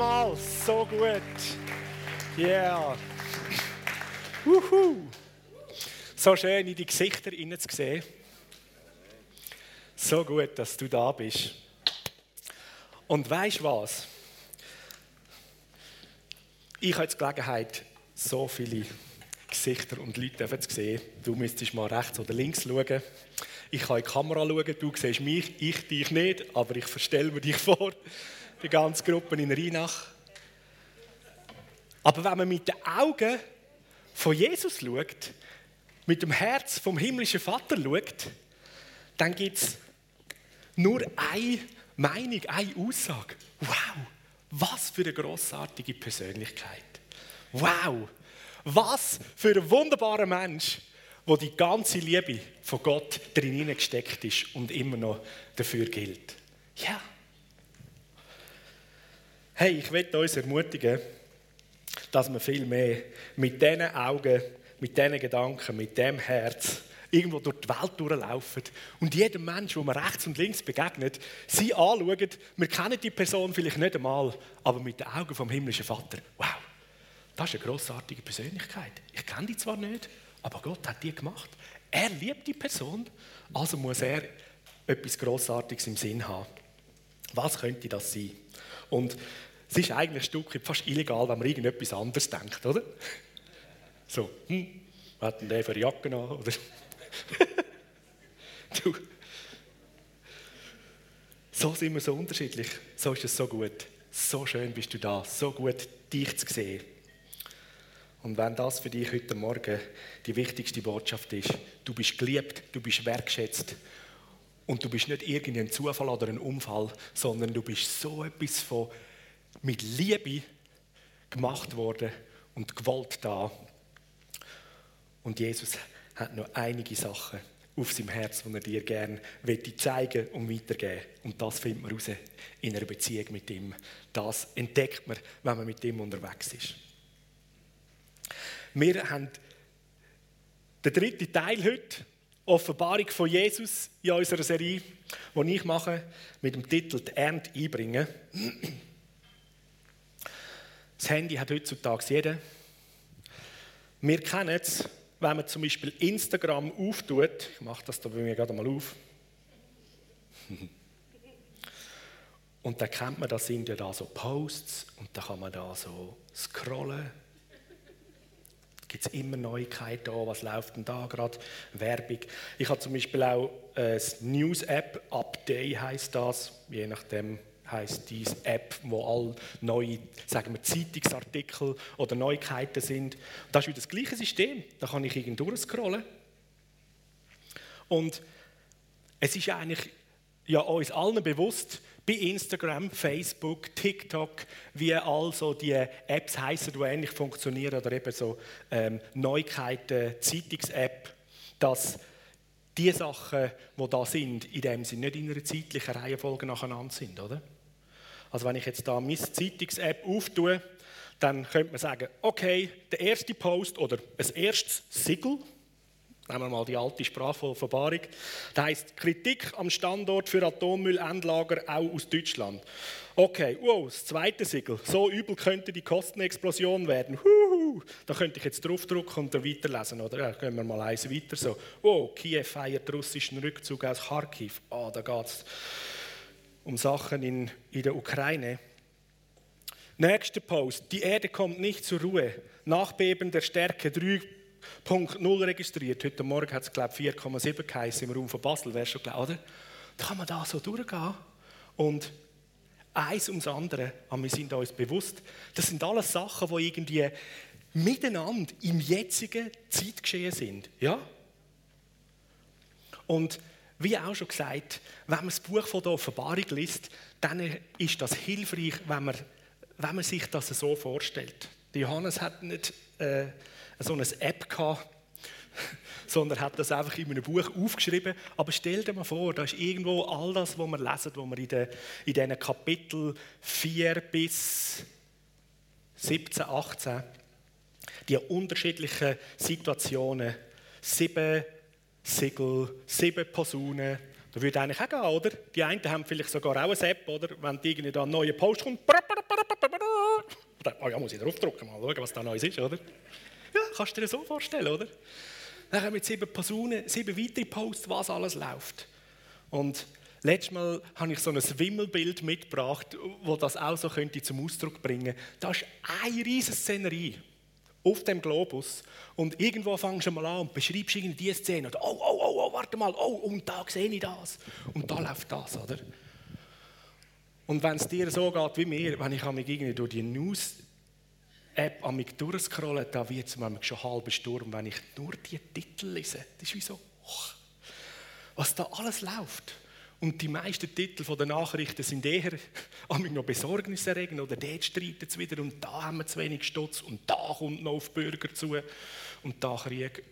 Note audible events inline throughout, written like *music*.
mal, so gut. Yeah. Wuhu. So schön in die Gesichter zu sehen. So gut, dass du da bist. Und weißt was? Ich habe jetzt die Gelegenheit, so viele Gesichter und Leute zu sehen. Du müsstest mal rechts oder links schauen. Ich kann in die Kamera schauen, du siehst mich, ich dich nicht, aber ich verstelle mir dich *laughs* vor, die ganze Gruppe in Rheinach. Aber wenn man mit den Augen von Jesus schaut, mit dem Herz vom himmlischen Vater schaut, dann gibt es nur eine Meinung, eine Aussage. Wow, was für eine großartige Persönlichkeit. Wow, was für ein wunderbarer Mensch, wo die ganze Liebe von Gott drin gesteckt ist und immer noch dafür gilt. Ja. Hey, ich möchte uns ermutigen, dass wir viel mehr mit diesen Augen, mit diesen Gedanken, mit dem Herz irgendwo durch die Welt durchlaufen und jedem Mensch, wo man rechts und links begegnet, sie anschauen. Wir kennen die Person vielleicht nicht einmal, aber mit den Augen vom himmlischen Vater. Wow, das ist eine großartige Persönlichkeit. Ich kenne die zwar nicht, aber Gott hat die gemacht. Er liebt die Person, also muss er etwas Großartiges im Sinn haben. Was könnte das sein? Und es ist eigentlich ein Stück fast illegal, wenn man irgendetwas anderes denkt, oder? So, hm, was hat denn der für eine Jacke an? Oder? *laughs* du. So sind wir so unterschiedlich. So ist es so gut. So schön bist du da. So gut, dich zu sehen. Und wenn das für dich heute Morgen die wichtigste Botschaft ist, du bist geliebt, du bist wertschätzt und du bist nicht irgendein Zufall oder ein Unfall, sondern du bist so etwas von mit Liebe gemacht worden und gewollt da. Und Jesus hat noch einige Sachen auf seinem Herz, die er dir gerne zeigen und weitergeben Und das findet man raus in einer Beziehung mit ihm. Das entdeckt man, wenn man mit ihm unterwegs ist. Wir haben den dritten Teil heute, Offenbarung von Jesus in unserer Serie, die ich mache, mit dem Titel Die Ernte einbringen. Das Handy hat heutzutage jeder. Wir kennen es, wenn man zum Beispiel Instagram auftut. Ich mache das da bei mir gerade mal auf. *laughs* Und dann kennt man, da sind ja da so Posts und da kann man da so scrollen. Gibt es immer Neuigkeiten da, was läuft denn da gerade? Werbung. Ich habe zum Beispiel auch eine News-App, Update heißt das, je nachdem, heißt diese App, wo all neue, sagen wir, Zeitungsartikel oder Neuigkeiten sind. Das ist wieder das gleiche System. Da kann ich irgendwo durchscrollen. Und es ist eigentlich ja uns allen bewusst, bei Instagram, Facebook, TikTok, wie also die Apps heißen, die ähnlich funktionieren, oder eben so ähm, Neuigkeiten, Zeitungs-App, dass die Sachen, die da sind, in dem sie nicht in einer zeitlichen Reihenfolge nacheinander sind, oder? Also wenn ich jetzt da meine Zeitungs-App auftue, dann könnte man sagen, okay, der erste Post oder ein erstes Siegel, nehmen wir mal die alte Sprache von Offenbarung, das heißt Kritik am Standort für Atommüllendlager auch aus Deutschland. Okay, wow, das zweite Siegel, so übel könnte die Kostenexplosion werden. Huhu, da könnte ich jetzt draufdrücken und dann weiterlesen, oder? Ja, gehen wir mal eins weiter so. Wow, Kiew feiert russischen Rückzug aus Kharkiv. Ah, oh, da geht's um Sachen in, in der Ukraine. Nächster Post. Die Erde kommt nicht zur Ruhe. Nachbeben der Stärke 3.0 registriert. Heute Morgen hat es, glaube ich, 4,7 geheißen im Raum von Basel. Wäre schon klar, oder? Da kann man da so durchgehen. Und eins ums andere, aber wir sind uns bewusst, das sind alles Sachen, die irgendwie miteinander im jetzigen Zeitgeschehen sind. Ja? Und wie auch schon gesagt, wenn man das Buch von der Offenbarung liest, dann ist das hilfreich, wenn man, wenn man sich das so vorstellt. Johannes hat nicht äh, so eine App gehabt, *laughs* sondern hat das einfach in einem Buch aufgeschrieben. Aber stell dir mal vor, da ist irgendwo all das, was wir lesen, was wir in, den, in diesen Kapitel 4 bis 17, 18, die unterschiedlichen Situationen, sieben Siegel, sieben Posaunen. Da würde eigentlich auch gehen, oder? Die einen haben vielleicht sogar auch eine App, oder? Wenn irgendwie da ein neuer Post kommt, Oder, oh ja, muss ich draufdrücken, mal schauen, was da Neues ist, oder? Ja, kannst du dir das so vorstellen, oder? Dann haben wir sieben Personen, sieben weitere Posts, was alles läuft. Und letztes Mal habe ich so ein Wimmelbild mitgebracht, wo das auch so könnte zum Ausdruck bringen. Da ist eine riesige Szenerie auf dem Globus und irgendwo fangst du mal an und beschreibst irgendwie diese Szene oder oh, oh, oh, oh, warte mal, oh, und da sehe ich das und da läuft das, oder? Und wenn es dir so geht wie mir, wenn ich mich irgendwie durch die News-App an mich durchscrolle, da wird es mir schon halb Sturm, wenn ich nur die Titel lese. Das ist wie so, oh, was da alles läuft. Und die meisten Titel der Nachrichten sind eher *laughs* noch besorgniserregend oder dort streitet es wieder und da haben wir zu wenig Stutz und da kommt noch auf Bürger zu und da Krieg,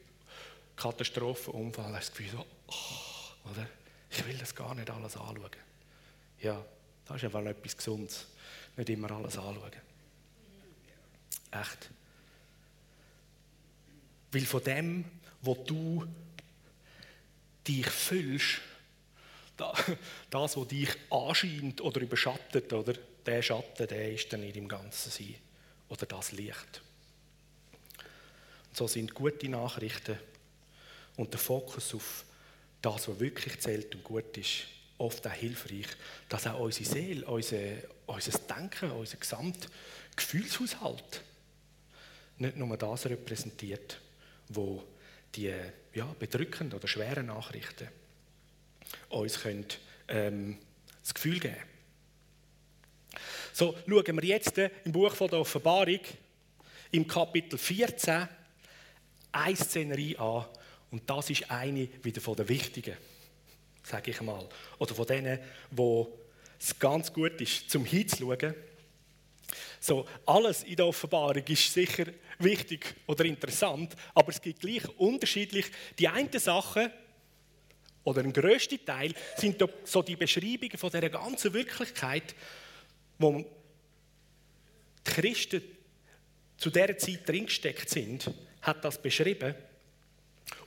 Katastrophe, Unfall. Das Gefühl so, oh, oder? Ich will das gar nicht alles anschauen. Ja, das ist einfach etwas Gesundes. Nicht immer alles anschauen. Echt. Weil von dem, wo du dich fühlst, das, was dich anscheint oder überschattet, oder der Schatten, der ist dann nicht im Ganzen sein. Oder das Licht. Und so sind gute Nachrichten und der Fokus auf das, was wirklich zählt und gut ist, oft auch hilfreich, dass auch unsere Seele, unser, unser Denken, unser Gesamtgefühlshaushalt nicht nur das repräsentiert, wo die ja, bedrückenden oder schweren Nachrichten uns können, ähm, das Gefühl geben So, schauen wir jetzt im Buch von der Offenbarung, im Kapitel 14, eine Szenerie an. Und das ist eine wieder von der wichtigen, sage ich mal. Oder von denen, wo es ganz gut ist, zum hinzuschauen. So, alles in der Offenbarung ist sicher wichtig oder interessant, aber es gibt gleich unterschiedlich die einen Sachen, oder ein grösster Teil, sind so die Beschreibungen von dieser ganzen Wirklichkeit, wo die Christen zu dieser Zeit dringesteckt sind, hat das beschrieben.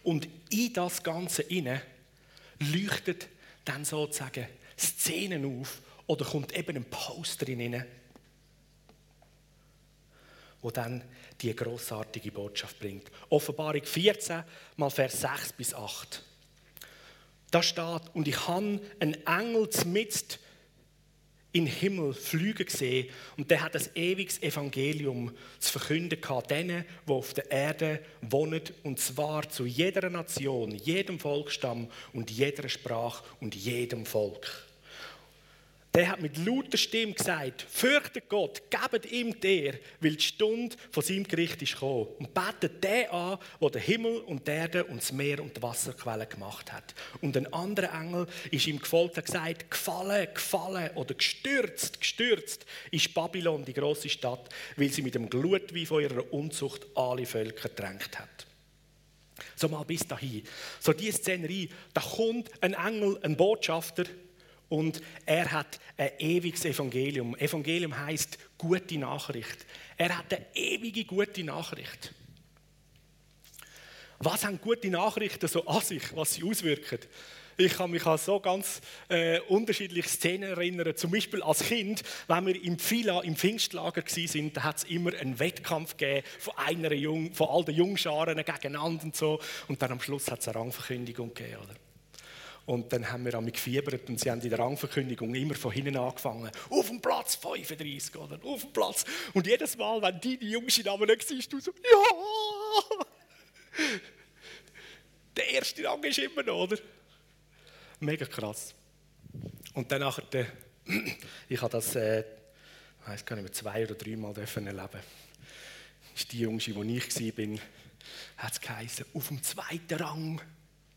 Und in das Ganze inne leuchtet dann sozusagen Szenen auf oder kommt eben ein Poster rein, wo dann die großartige Botschaft bringt. Offenbarung 14, mal Vers 6 bis 8. Da steht, und ich habe einen Engel mitten in den Himmel fliegen gesehen und der hat das ewiges Evangelium zu verkünden gehabt, denen, die auf der Erde wohnen, und zwar zu jeder Nation, jedem Volksstamm und jeder Sprache und jedem Volk der hat mit lauter Stimme gesagt, fürchtet Gott, gebt ihm der, weil die Stunde von seinem Gericht ist gekommen. Und betet den an, der den Himmel und die Erde und das Meer und die Wasserquellen gemacht hat. Und ein anderer Engel ist ihm gefolgt und gesagt, gefallen, gefallen oder gestürzt, gestürzt ist Babylon, die große Stadt, weil sie mit dem Glutwein von ihrer Unzucht alle Völker drängt hat. So mal bis dahin. So diese Szenerie, da kommt ein Engel, ein Botschafter, und er hat ein ewiges Evangelium. Evangelium heißt gute Nachricht. Er hat eine ewige gute Nachricht. Was haben gute Nachrichten so an sich, was sie auswirken? Ich kann mich an so ganz äh, unterschiedliche Szenen erinnern. Zum Beispiel als Kind, wenn wir im Fila, im Pfingstlager waren, da hat es immer einen Wettkampf gegeben von, einer Jung, von all den Jungscharen gegeneinander und so. Und dann am Schluss hat es eine Rangverkündigung gegeben. Oder? Und dann haben wir mich gefiebert und sie haben in der Rangverkündigung immer von hinten angefangen. Auf dem Platz 35, oder? Auf dem Platz. Und jedes Mal, wenn die Jungs Namen nicht siehst, du so, ja! Der erste Rang ist immer noch, oder? Mega krass. Und dann nachher, der, ich habe das, äh, ich weiß gar nicht mehr, zwei oder dreimal erleben. Das ist die Jungste, wo ich war, hat es geheißen, auf dem zweiten Rang.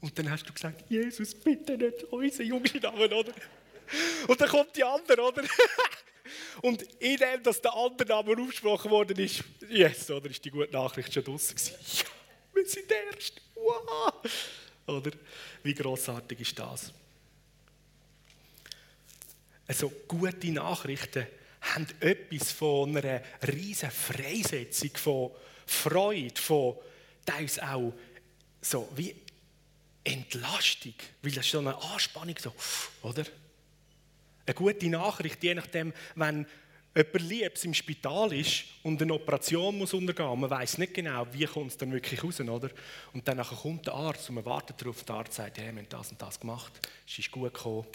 Und dann hast du gesagt, Jesus, bitte nicht unsere jungen Namen, oder? Und dann kommt die andere, oder? *laughs* Und in dem, dass der andere Name aufgesprochen worden ist, yes, oder ist die gute Nachricht schon draußen gewesen? Ja, wir sind der Erste. Wow! Oder? Wie großartig ist das? Also gute Nachrichten haben etwas von einer riesen Freisetzung, von Freude, von teils auch so wie Entlastung, weil das ist so eine Anspannung, so, oder? Eine gute Nachricht, je nachdem, wenn jemand Liebes im Spital ist und eine Operation muss untergehen, man weiß nicht genau, wie kommt es dann wirklich raus, oder? Und dann kommt der Arzt und man wartet darauf, der Arzt sagt, hey, wir haben das und das gemacht, es ist gut gekommen.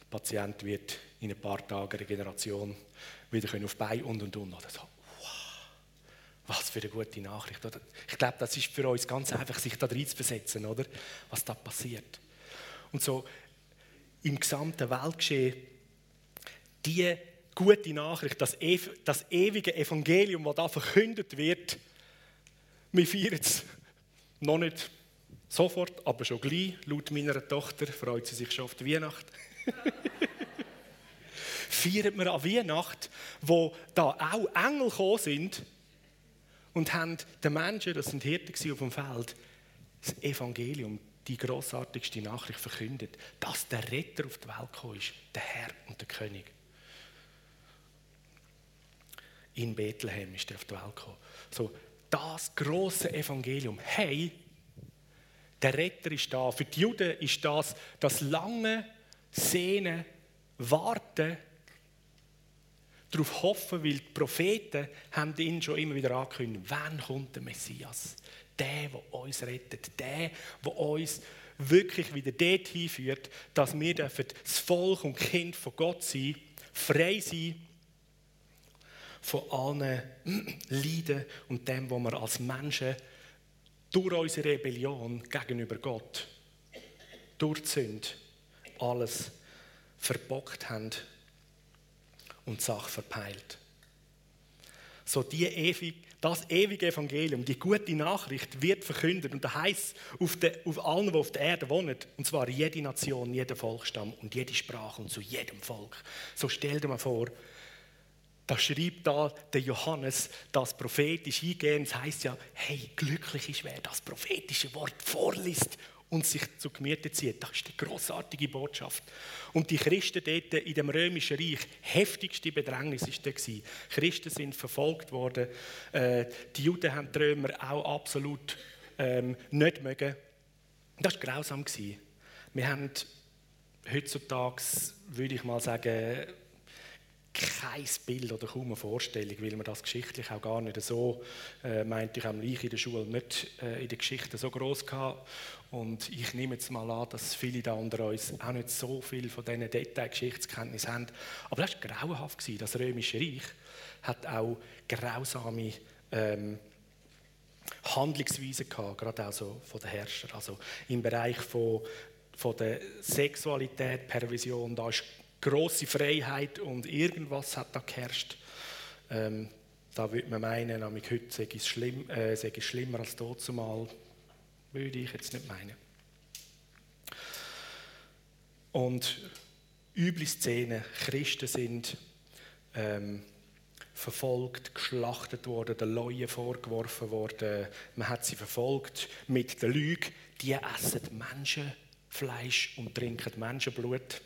Der Patient wird in ein paar Tagen, eine Generation, wieder auf Bein und und und. Oder so. Was für eine gute Nachricht. Oder? Ich glaube, das ist für uns ganz einfach, sich da rein zu versetzen, oder? was da passiert. Und so im gesamten Weltgeschehen, die gute Nachricht, das, das ewige Evangelium, das da verkündet wird, wir feiern es noch nicht sofort, aber schon gleich. Laut meiner Tochter freut sie sich schon auf die Weihnacht. *laughs* feiern wir an Weihnacht, wo da auch Engel gekommen sind und haben den Menschen, das sind Hirten auf dem Feld, das Evangelium, die großartigste Nachricht verkündet, dass der Retter auf die Welt gekommen ist, der Herr und der König in Bethlehem ist er auf die Welt gekommen. So, das große Evangelium. Hey, der Retter ist da. Für die Juden ist das das lange Sehnen, Warten, darauf hoffen, weil die Propheten haben ihn schon immer wieder angekündigt, wann kommt der Messias? Der, der uns rettet, der, der uns wirklich wieder dorthin führt, dass wir das Volk und Kind von Gott sein, frei sein von allen *clears throat* Leiden und dem, was wir als Menschen durch unsere Rebellion gegenüber Gott, durch die Sünde, alles verbockt haben und die Sache verpeilt. So die ewig, das ewige Evangelium, die gute Nachricht wird verkündet und das heißt auf, auf allen, die auf der Erde wohnen, und zwar jede Nation, jeder Volksstamm und jede Sprache und zu jedem Volk. So stell dir mal vor, da schreibt da der Johannes das prophetisch eingehen. Es heißt ja, hey, glücklich ist, wer das prophetische Wort vorliest und sich zu Gemüte zieht. Das ist die großartige Botschaft. Und die Christen dort in dem römischen Reich, heftigste Bedrängnis ist da gewesen. Christen sind verfolgt worden. Äh, die Juden haben die Römer auch absolut ähm, nicht mögen. Das war grausam. Wir haben heutzutage, würde ich mal sagen, kein Bild oder kaum eine Vorstellung, weil man das geschichtlich auch gar nicht so, äh, meinte ich, am ich in der Schule nicht äh, in der Geschichte so groß gehabt. Und ich nehme jetzt mal an, dass viele da unter uns auch nicht so viel von diesen Detailgeschichtskenntnissen haben. Aber das war grauenhaft. Gewesen. Das Römische Reich hat auch grausame ähm, Handlungsweisen gehabt, gerade auch so von den Herrschern. Also im Bereich von, von der Sexualität, Perversion, da ist große Freiheit und irgendwas hat da geherrscht. Ähm, da würde man meinen, heute sei es, schlimm, äh, sei es schlimmer als dort zumal. Würde ich jetzt nicht meinen. Und üble Szene, Christen sind ähm, verfolgt, geschlachtet worden, den Leuen vorgeworfen worden. Man hat sie verfolgt mit der Lüge. Die essen Menschenfleisch und trinken Menschenblut.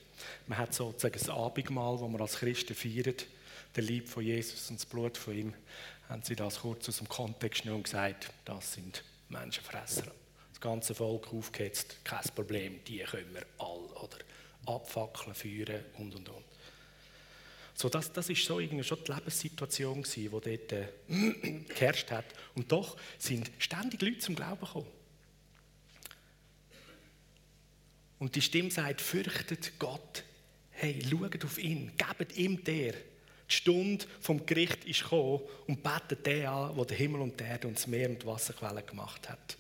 Man hat sozusagen das Abendmahl, das wir als Christen feiern, der Lieb von Jesus und das Blut von ihm, haben sie das kurz aus dem Kontext genommen und gesagt, das sind Menschenfresser. Das ganze Volk aufgehetzt, kein Problem, die können wir alle oder abfackeln, führen und und und. So, das, das so schon die Lebenssituation gewesen, die dort äh, *clears throat* geherrscht hat. Und doch sind ständig Leute zum Glauben gekommen. Und die Stimme sagt, fürchtet Gott. Hey, schaut auf ihn, gebt ihm der. Die Stunde vom Gericht ist gekommen und betet den an, der den Himmel und die Erde und das Meer und die Wasserquellen gemacht hat.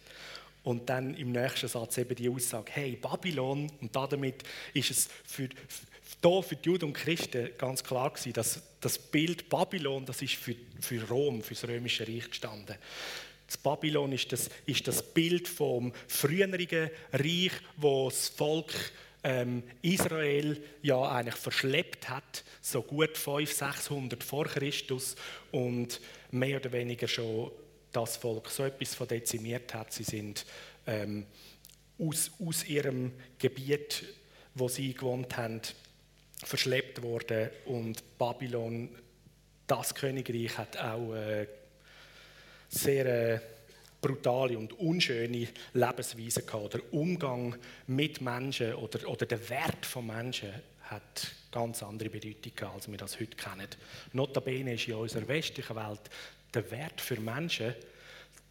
Und dann im nächsten Satz eben die Aussage, hey, Babylon, und damit ist es für, für, für die Juden und Christen ganz klar gewesen, dass das Bild Babylon, das ist für, für Rom, für das römische Reich gestanden. Das Babylon ist das, ist das Bild vom früheren Reich, wo das Volk ähm, Israel ja eigentlich verschleppt hat, so gut 500, 600 vor Christus und mehr oder weniger schon das Volk so etwas von dezimiert hat. Sie sind ähm, aus, aus ihrem Gebiet, wo sie gewohnt haben, verschleppt worden und Babylon, das Königreich, hat auch äh, sehr äh, brutale und unschöne Lebensweise gehabt. Der Umgang mit Menschen oder, oder der Wert von Menschen hat ganz andere Bedeutung gehabt, als wir das heute kennen. Notabene ist in unserer westlichen Welt der Wert für Menschen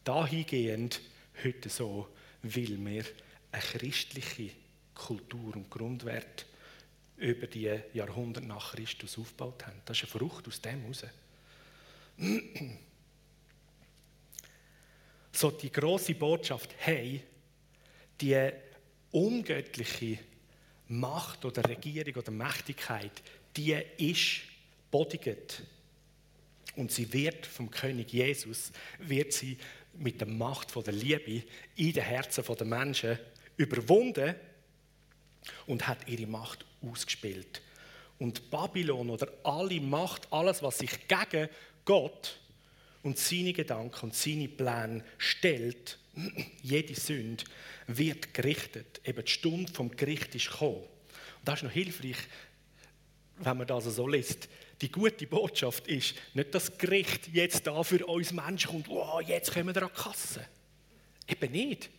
dahingehend heute so, weil wir eine christliche Kultur und Grundwert über die Jahrhunderte nach Christus aufgebaut haben. Das ist eine Frucht aus dem heraus. *clears throat* So die große Botschaft, hey, die ungöttliche Macht oder Regierung oder Mächtigkeit, die ist bodigt. Und sie wird vom König Jesus, wird sie mit der Macht von der Liebe in den Herzen der Menschen überwunden und hat ihre Macht ausgespielt. Und Babylon oder alle Macht, alles, was sich gegen Gott und seine Gedanken und seine Pläne stellt, *clears throat* jede Sünde, wird gerichtet. Eben die Stunde vom Gericht ist gekommen. Und das ist noch hilfreich, wenn man das so liest. Die gute Botschaft ist nicht, dass das Gericht jetzt da für uns Menschen kommt, wow, jetzt kommen wir an die Kasse. Eben nicht.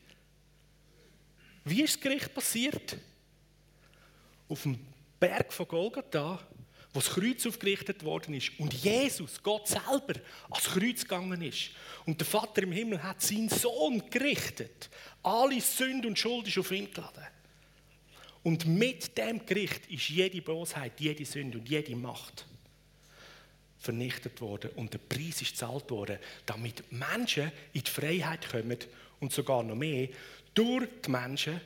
Wie ist das Gericht passiert? Auf dem Berg von Golgatha, wo das Kreuz aufgerichtet worden ist und Jesus, Gott selber, ans Kreuz gegangen ist. Und der Vater im Himmel hat seinen Sohn gerichtet. Alle Sünde und Schuld ist auf ihn geladen. Und mit dem Gericht ist jede Bosheit, jede Sünde und jede Macht vernichtet worden und der Preis ist gezahlt worden, damit Menschen in die Freiheit kommen und sogar noch mehr durch die Menschen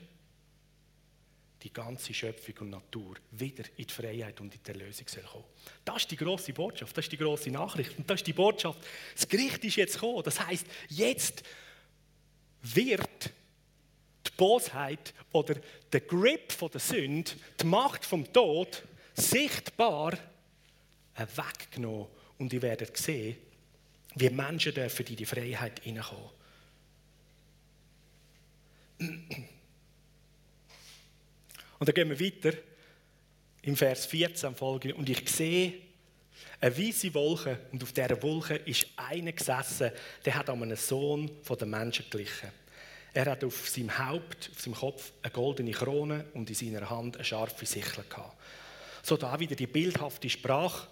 die ganze Schöpfung und Natur wieder in die Freiheit und in die Erlösung soll kommen. Das ist die große Botschaft, das ist die große Nachricht und das ist die Botschaft. Das Gericht ist jetzt gekommen. Das heißt, jetzt wird die Bosheit oder der Grip von der Sünde, die Macht vom Tod sichtbar weggenommen und ihr werdet sehen, wie Menschen dürfen in die Freiheit hineinkommen. Und dann gehen wir weiter im Vers 14 folgende. Und ich sehe eine weiße Wolke und auf dieser Wolke ist einer gesessen, der hat an einen Sohn der Menschen glichen. Er hat auf seinem Haupt, auf seinem Kopf eine goldene Krone und in seiner Hand eine scharfe Sichel gehabt. So da wieder die bildhafte Sprache.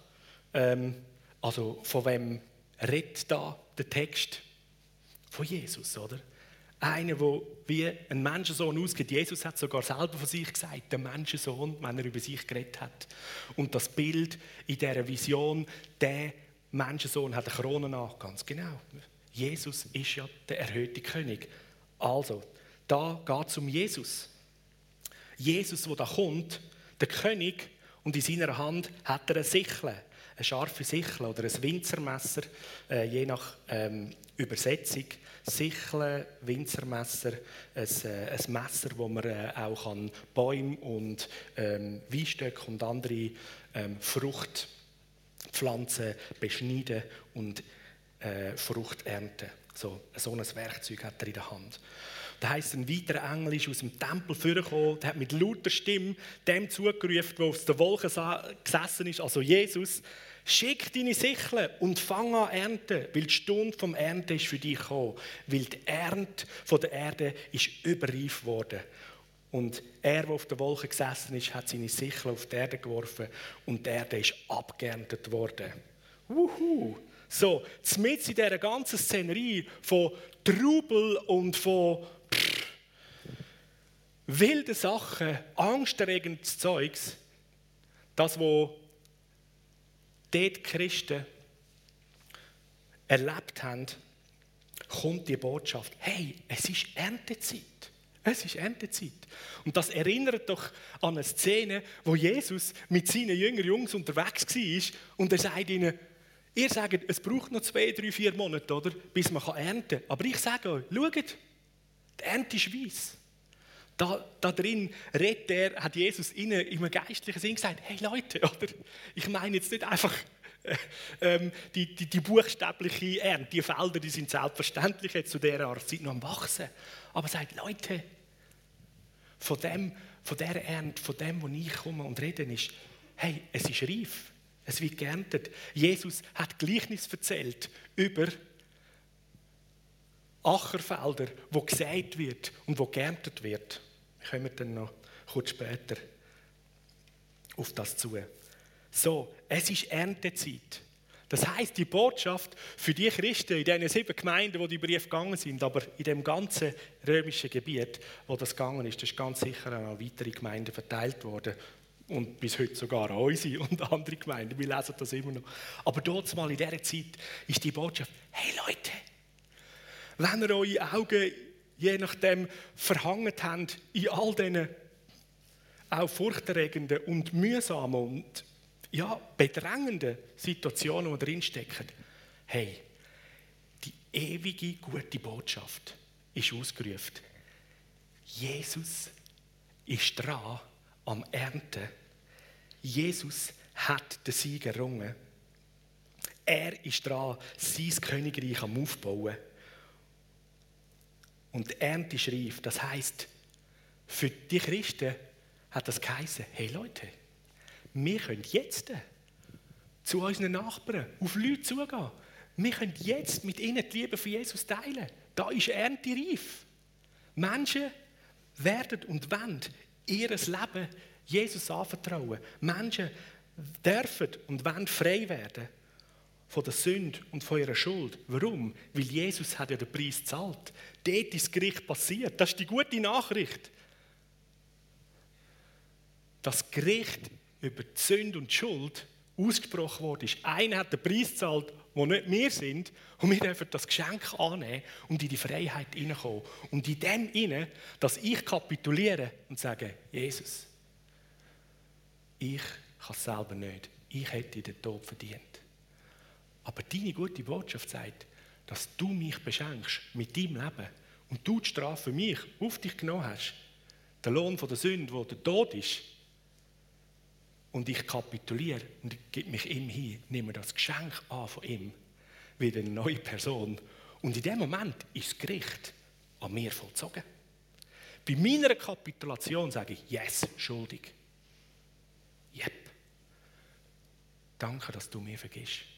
Ähm, also von wem redet da der Text? Von Jesus, oder? Einer, der wie ein Menschensohn ausgeht. Jesus hat sogar selber von sich gesagt, der Menschensohn, wenn er über sich geredet hat. Und das Bild in dieser Vision, der Menschensohn hat eine Krone an. Ganz genau. Jesus ist ja der erhöhte König. Also, da geht es um Jesus. Jesus, der da kommt, der König, und in seiner Hand hat er eine Sichel, eine scharfe Sichel oder ein Winzermesser, äh, je nach ähm, Übersetzung. Sicheln, Winzermesser, ein, äh, ein Messer, wo man äh, auch an Bäume und ähm, Weinstöcke und andere ähm, Fruchtpflanzen beschneiden und äh, Frucht ernten. So, so ein Werkzeug hat er in der Hand. Da heißt ein weiterer Engel ist aus dem Tempel vorgekommen, der hat mit lauter Stimme dem zugerufen, der auf der Wolke gesessen ist, also Jesus, Schick deine Sicheln und fang an ernten, weil die Stunde vom Ernten ist für dich gekommen. Weil die Ernte von der Erde ist überreif worden. Und er, der auf der Wolke gesessen ist, hat seine Sichel auf die Erde geworfen und die Erde ist abgeerntet worden. Wuhu! So, mit in dieser ganzen Szenerie von Trubel und von wilden Sachen, angsterregendes Zeugs, das, was dort Christen erlebt haben, kommt die Botschaft, hey, es ist Erntezeit. Es ist Erntezeit. Und das erinnert doch an eine Szene, wo Jesus mit seinen jüngeren Jungs unterwegs war und er sagt ihnen, ihr sagt, es braucht noch zwei, drei, vier Monate, oder, bis man ernten kann. Aber ich sage euch, schaut, die Ernte ist weiss. Da, drin redet er, hat Jesus ihnen im geistlichen Sinn gesagt, hey Leute, oder? ich meine jetzt nicht einfach äh, ähm, die, die, die, buchstäbliche Ernte, die Felder, die sind selbstverständlich jetzt zu dieser Art Zeit noch am Wachsen. Aber sagt, Leute, von, dem, von dieser Ernte, von dem, wo ich komme und rede, ist, hey, es ist reif, es wird geerntet. Jesus hat Gleichnis erzählt über Ackerfelder, wo gesät wird und wo geerntet wird kommen dann noch kurz später auf das zu. So, es ist Erntezeit. Das heißt, die Botschaft für die Christen in diesen sieben Gemeinden, wo die Briefe gegangen sind, aber in dem ganzen römischen Gebiet, wo das gegangen ist, das ist ganz sicher an weitere Gemeinden verteilt worden und bis heute sogar an unsere *laughs* und andere Gemeinden. Wir lesen das immer noch. Aber dort mal in dieser Zeit ist die Botschaft: Hey Leute, wenn ihr eure Augen je nachdem verhangen habt in all diesen auch furchterregenden und mühsamen und ja, bedrängenden Situationen, die drinstecken. Hey, die ewige gute Botschaft ist ausgerufen. Jesus ist dran am Ernten. Jesus hat den Sieg errungen. Er ist dran, sein Königreich am Aufbauen. Und die Ernte ist reif. Das heisst, für die Christen hat das geheißen, hey Leute, wir können jetzt zu unseren Nachbarn auf Leute zugehen. Wir können jetzt mit ihnen die Liebe von Jesus teilen. Da ist Ernte reif. Menschen werden und wollen ihr Leben Jesus anvertrauen. Menschen dürfen und wollen frei werden von der Sünde und von ihrer Schuld. Warum? Weil Jesus hat ja den Preis gezahlt. Dort ist das Gericht passiert. Das ist die gute Nachricht. Das Gericht über die Sünde und die Schuld ausgesprochen worden ist. Einer hat den Preis gezahlt, wo nicht wir sind, und wir dürfen das Geschenk annehmen und in die Freiheit hineinkommen. Und in dem inne, dass ich kapituliere und sage, Jesus, ich kann es selber nicht. Ich hätte den Tod verdient. Aber deine gute Botschaft sagt, dass du mich beschenkst mit deinem Leben und du die Strafe für mich auf dich genommen hast. Der Lohn von der Sünde, wo der Tod ist, und ich kapituliere und gebe mich ihm hin, nehme das Geschenk an von ihm, wie eine neue Person. Und in dem Moment ist das Gericht an mir vollzogen. Bei meiner Kapitulation sage ich, yes, schuldig. Yep. Danke, dass du mir vergisst.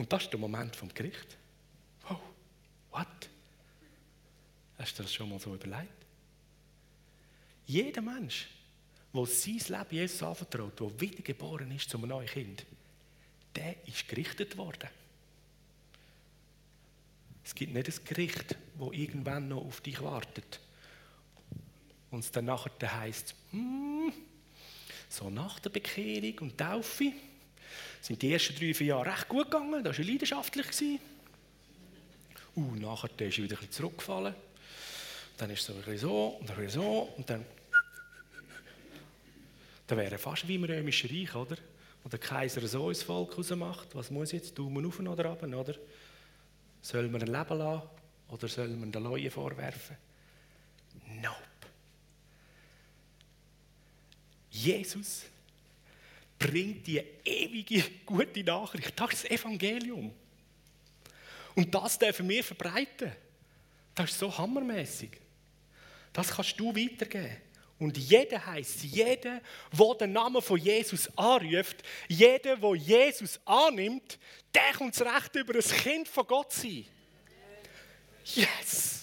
Und das ist der Moment vom Gericht. Oh, what? Hast du das schon mal so überlegt? Jeder Mensch wo sein Leben Jesus anvertraut, der wiedergeboren ist zu einem neuen Kind, der ist gerichtet worden. Es gibt nicht ein Gericht, wo irgendwann noch auf dich wartet. Und es dann nachher heisst, hmm, so nach der Bekehrung und Taufe sind die ersten drei, vier Jahre recht gut gegangen, da war er leidenschaftlich. Uh, nachher ist er wieder ein zurückgefallen. Dann ist es so ein so und dann so und dann das wäre fast wie im Römischen Reich, oder? Wo der Kaiser so ins Volk rausmacht. Was muss jetzt? Daumen auf oder runter, oder? Soll man ein Leben lassen oder soll man den Leuen vorwerfen? Nope. Jesus bringt die ewige gute Nachricht. Das ist das Evangelium. Und das dürfen wir verbreiten. Das ist so hammermäßig. Das kannst du weitergeben. Und jeder heißt, jeder, der den Namen von Jesus anruft, jeder, der Jesus annimmt, der kommt das Recht über ein Kind von Gott sein. Yes!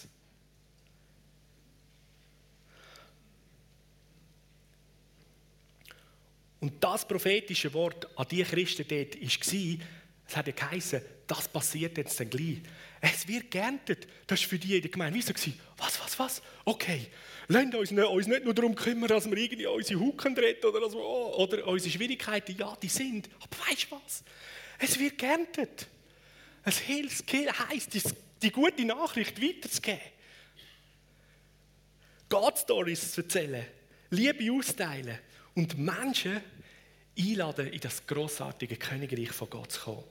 Und das prophetische Wort an die Christen dort war, es hat ja geheißen, das passiert jetzt dann gleich. Es wird geerntet. Das war für die in der Gemeinde. War Was, was, was? Okay, lasst uns nicht, uns nicht nur darum kümmern, dass wir irgendwie unsere Hucken retten oder, so, oder unsere Schwierigkeiten. Ja, die sind. Aber weißt du was? Es wird geerntet. Es heisst, die gute Nachricht weiterzugeben. God-Stories zu erzählen, Liebe austeilen und Menschen einladen, in das großartige Königreich von Gott zu kommen.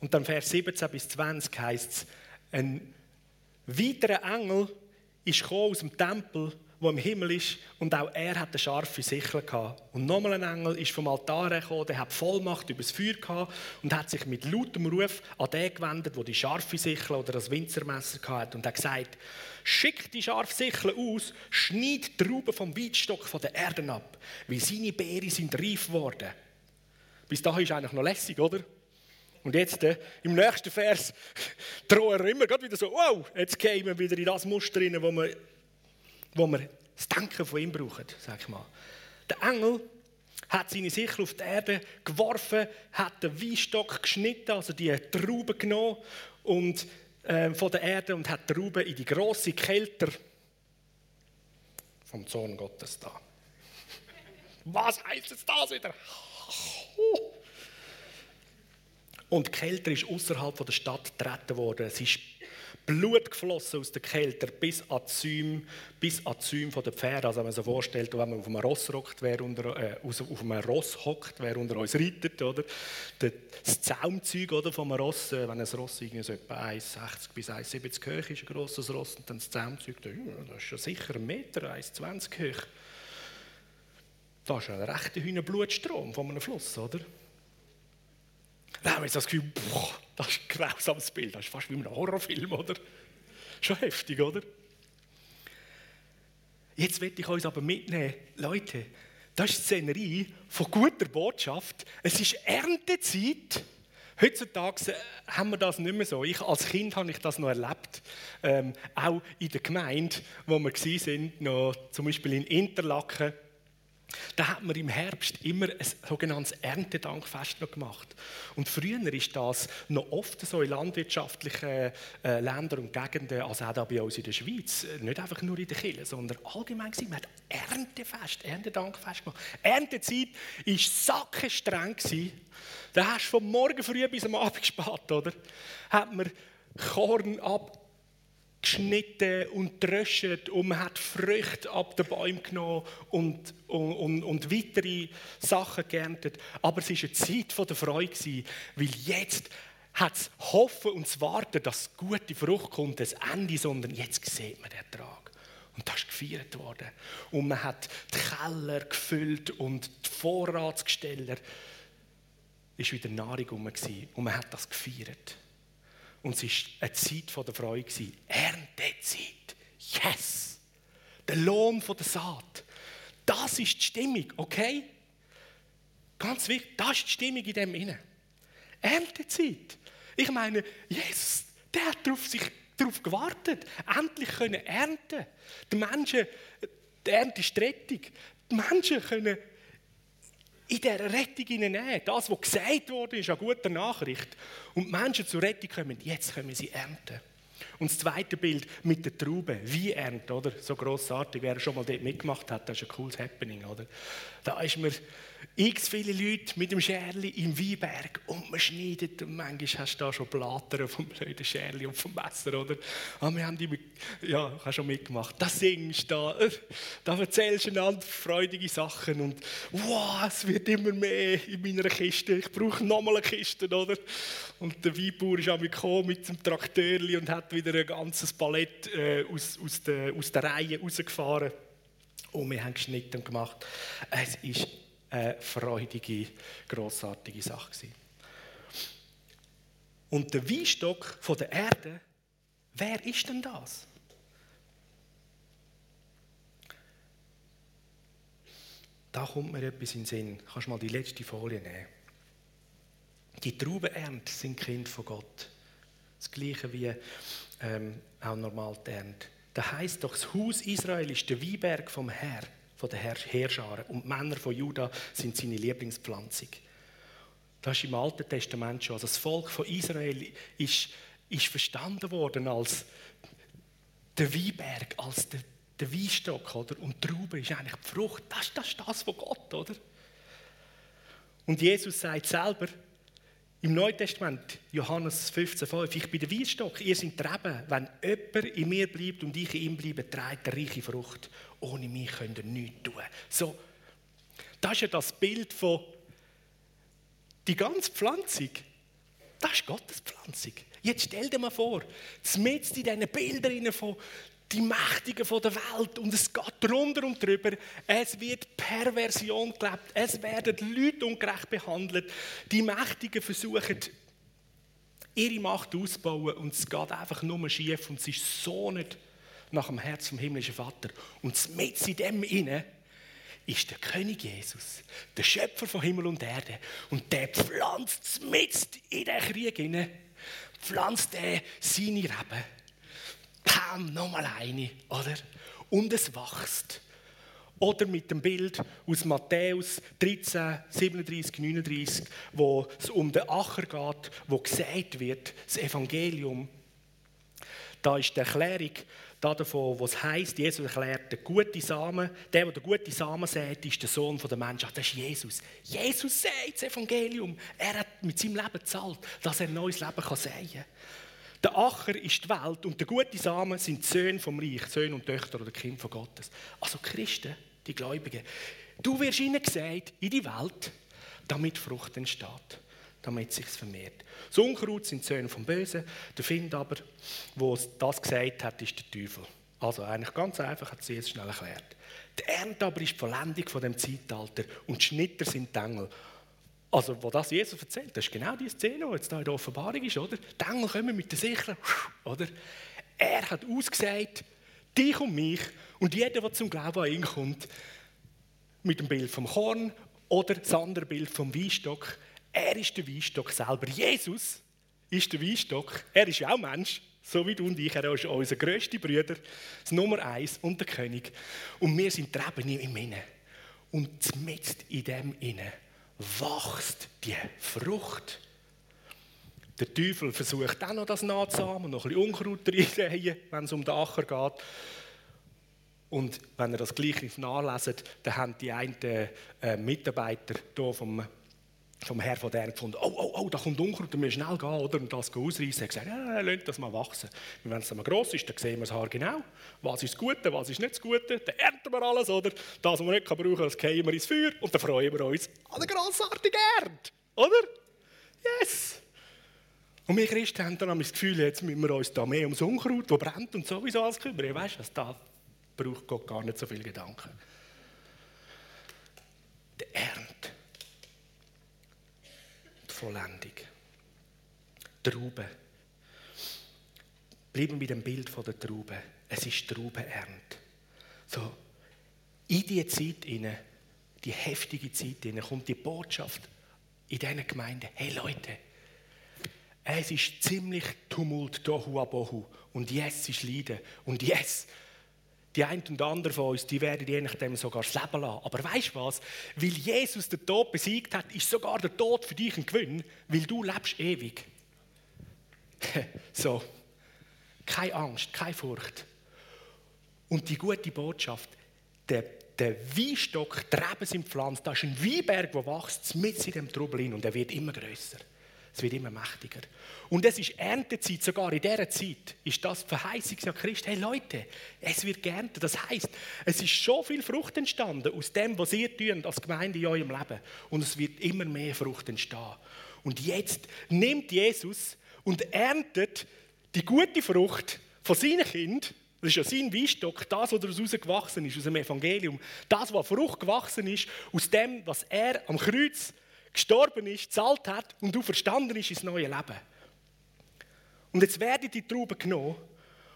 Und dann Vers 17 bis 20 heißt es, ein weiterer Engel ist aus dem Tempel, wo im Himmel ist, und auch er hat eine scharfe Sichel gehabt. Und nochmal ein Engel ist vom Altar gekommen, der hat Vollmacht über das Feuer gehabt und hat sich mit lautem Ruf an den gewendet, wo die scharfe Sichel oder das Winzermesser hat und hat gesagt: Schickt die scharfe Sichel aus, schneid die Trauben vom Weidstock von der Erde ab, weil seine Beere sind reif geworden. Bis dahin ist eigentlich noch lässig, oder? Und jetzt äh, im nächsten Vers drohen wir immer wieder so, wow, jetzt gehen wir wieder in das Muster rein, wo wir, wo wir das Denken von ihm brauchen, sag ich mal. Der Engel hat seine Sichel auf die Erde geworfen, hat den Weinstock geschnitten, also die Trauben genommen und, äh, von der Erde und hat die Trauben in die große Kälte vom Zorn Gottes da. Was heißt jetzt das wieder? Und die Kälte ist außerhalb der Stadt getreten worden. Es ist Blut geflossen aus der Kälte bis an die Zäume, bis an die Zäume der Pferde. Also wenn man sich vorstellt, wenn man auf einem Ross hockt, wer unter, äh, auf einem Ross hockt, wer unter uns reitet, oder? Das Zaumzeug oder, vom Ross, äh, wenn ein Ross irgendwie so etwa 1,60 bis 1,70 hoch ist, ein grosses Ross, und dann das Zaumzeug, das ist schon sicher ein Meter, 1,20 hoch. Das ist ein rechter Blutstrom von einem Fluss, oder? Da haben wir jetzt das Gefühl, boah, das ist ein grausames Bild, das ist fast wie ein Horrorfilm, oder? Schon heftig, oder? Jetzt werde ich euch aber mitnehmen, Leute, das ist die Szenerie von guter Botschaft. Es ist Erntezeit. Heutzutage äh, haben wir das nicht mehr so. Ich, als Kind habe ich das noch erlebt. Ähm, auch in der Gemeinde, wo wir waren, noch zum Beispiel in Interlaken. Da hat man im Herbst immer ein sogenanntes Erntedankfest noch gemacht. Und früher ist das noch oft so in landwirtschaftlichen äh, Ländern und Gegenden, also auch bei uns in der Schweiz, äh, nicht einfach nur in der Kirche, sondern allgemein gewesen. Man hat Erntefest, Erntedankfest gemacht. Erntezeit war sackenstreng. Da hast du von morgen früh bis am Abend spät, oder? Hat man Korn ab geschnitten und tröscht und man hat Früchte ab den Bäumen genommen und, und, und, und weitere Sachen geerntet. Aber es war eine Zeit der Freude, weil jetzt hat es Hoffen und das Warten, dass gute Frucht kommt, das Ende, sondern jetzt sieht man den Ertrag. Und das ist gefeiert worden. Und man hat die Keller gefüllt und die Vorratsgesteller ist wieder Nahrung rum und man hat das gefeiert. Und es war eine Zeit der Freude. Erntezeit. Yes! Der Lohn der Saat. Das ist die Stimmung, okay? Ganz wichtig, das ist die Stimmung in dem Innen. Erntezeit. Ich meine, Jesus, der hat darauf, sich darauf gewartet, endlich können ernten. Die Menschen, die Ernte ist die. Die Menschen können in dieser Rettung hinein. Das, was gesagt wurde, ist eine gute Nachricht. Und die Menschen zur Rettung kommen, jetzt können sie ernten. Und das zweite Bild mit der Traube, wie ernten, oder? So grossartig, wer schon mal dort mitgemacht hat, das ist ein cooles Happening, oder? Da ist mir x viele Leute mit dem Scherli im Weinberg und man schneidet und manchmal hast du da schon Blattern vom blöden Scherli und vom Messer, oder? Ah, wir haben die, ja, ich habe schon mitgemacht. Da singst du, da, da erzählst du einander freudige Sachen und wow, es wird immer mehr in meiner Kiste. Ich brauche nochmal eine Kiste, oder? Und der Weinbauer ist gekommen mit dem Trakteur und hat wieder ein ganzes Palett äh, aus, aus, der, aus der Reihe rausgefahren. Und wir haben geschnitten und gemacht. Es ist eine freudige, grossartige Sache. Gewesen. Und der Weinstock der Erde, wer ist denn das? Da kommt mir etwas in den Sinn. Kannst du mal die letzte Folie nehmen? Die Traubenernte sind Kind von Gott. Das gleiche wie ähm, auch normal die Ernte. Da heißt doch, das Haus Israel ist der Weinberg vom Herrn von den Heerscharen. Und die Männer von Juda sind seine Lieblingspflanzung. Das ist im Alten Testament schon. Also das Volk von Israel ist, ist verstanden worden als der Weinberg, als der, der Weinstock. Oder? Und die Traube ist eigentlich die Frucht. Das, das ist das von Gott. Oder? Und Jesus sagt selber, im Neuen Testament, Johannes 15,5, ich bin der Weinstock, ihr seid die Reben. Wenn jemand in mir bleibt und ich in ihm bleibe, trägt er reiche Frucht. Ohne mich könnt ihr nichts tun. So, das ist ja das Bild von die ganze Pflanzung. Das ist Gottes Pflanzung. Jetzt stell dir mal vor, mitten in diesen Bildern von die Mächtigen der Welt und es geht drunter und drüber. Es wird Perversion gelebt. Es werden Leute ungerecht behandelt. Die Mächtigen versuchen, ihre Macht auszubauen und es geht einfach nur schief und es ist so nicht nach dem Herz vom himmlischen Vater. Und mit in dem inne ist der König Jesus, der Schöpfer von Himmel und Erde. Und der pflanzt mit in den Krieg inne, pflanzt er seine Reben. Pam, nochmal eine, oder? Und es wächst. Oder mit dem Bild aus Matthäus 13, 37, 39, wo es um den Acher geht, wo gesagt wird, das Evangelium. Da ist die Erklärung davon, was heißt, Jesus erklärt, der gute Samen, der, der den guten Samen sät, ist der Sohn der Menschheit. Das ist Jesus. Jesus sagt das Evangelium. Er hat mit seinem Leben gezahlt, dass er neues Leben kann säen kann. Der Acher ist die Welt und der gute Samen sind die Söhne vom Reich, Söhne und Töchter oder Kinder von Gottes. Also Christen, die Gläubigen. Du wirst hineingesät in die Welt, damit Frucht entsteht, damit es sich vermehrt. Das Unkraut sind die Söhne vom Bösen, der Find aber, der das gesagt hat, ist der Teufel. Also eigentlich ganz einfach, hat sie jetzt schnell erklärt. Die Ernte aber ist die Vollendung von dem Zeitalter und die Schnitter sind die Engel. Also, wo das Jesus erzählt, das ist genau die Szene, die jetzt hier in der Offenbarung ist, oder? Die Engel kommen mit der Sichel, oder? Er hat ausgesagt, dich und mich und jeder, der zum Glauben an ihn kommt, mit dem Bild vom Korn oder das andere Bild vom Weinstock. Er ist der Weinstock selber. Jesus ist der Weinstock. Er ist auch Mensch, so wie du und ich. Er ist unser grösster Bruder, das Nummer eins und der König. Und wir sind die Reben im Innen. Und mitten in dem Innen wächst die Frucht. Der Teufel versucht auch noch das nachzusamen, noch ein bisschen Unkraut reinzusehen, wenn es um den Acher geht. Und wenn ihr das Gleichnis nachleset, dann haben die einen äh, Mitarbeiter hier vom, vom Herr von der gefunden, oh, oh, oh, da kommt Unkraut, dann müssen wir schnell gehen oder? und das ausreißen. Er hat gesagt, ja, lasst das mal wachsen. Wenn es dann mal gross ist, dann sehen wir es genau. Was ist das Gute, was ist nicht das Gute, dann ernten wir alles, oder? Das, was wir nicht brauchen das gehen wir ins Feuer und dann freuen wir uns an der grossartigen Ernte, oder? Yes! Und wir Christen haben dann das Gefühl, jetzt müssen wir uns da mehr ums Unkraut, das brennt und sowieso alles kümmern. Weißt du, da braucht Gott gar nicht so viel Gedanken. Die Ernte. Vollendung. Traube. Bleiben wir dem Bild von der Traube. Es ist Traubenernte. So, in diese Zeit hinein, die heftige Zeit hinein, kommt die Botschaft in diesen Gemeinden. Hey Leute, es ist ziemlich Tumult, Tohu Abohu. Und jetzt ist Leiden. Und jetzt die einen und anderen von uns, die werden je nachdem sogar das Leben lassen. Aber weißt du was? Weil Jesus den Tod besiegt hat, ist sogar der Tod für dich ein Gewinn, weil du lebst ewig. *laughs* so. Keine Angst, keine Furcht. Und die gute Botschaft, der, der Weinstock, die Reben sind pflanzt, da ist ein Weinberg, der wächst mit in dem Trubel hin und er wird immer größer. Es wird immer mächtiger. Und es ist Erntezeit, sogar in dieser Zeit ist das die Verheißung an Christ. Hey Leute, es wird geerntet. Das heißt, es ist schon viel Frucht entstanden aus dem, was ihr tun als Gemeinde in eurem Leben. Und es wird immer mehr Frucht entstehen. Und jetzt nimmt Jesus und erntet die gute Frucht von seinen Kindern. Das ist ja sein Weinstock, das, was daraus gewachsen ist, aus dem Evangelium. Das, was Frucht gewachsen ist, aus dem, was er am Kreuz gestorben ist, zahlt hat und du verstanden ist ins neue Leben. Und jetzt werden die Trauben genommen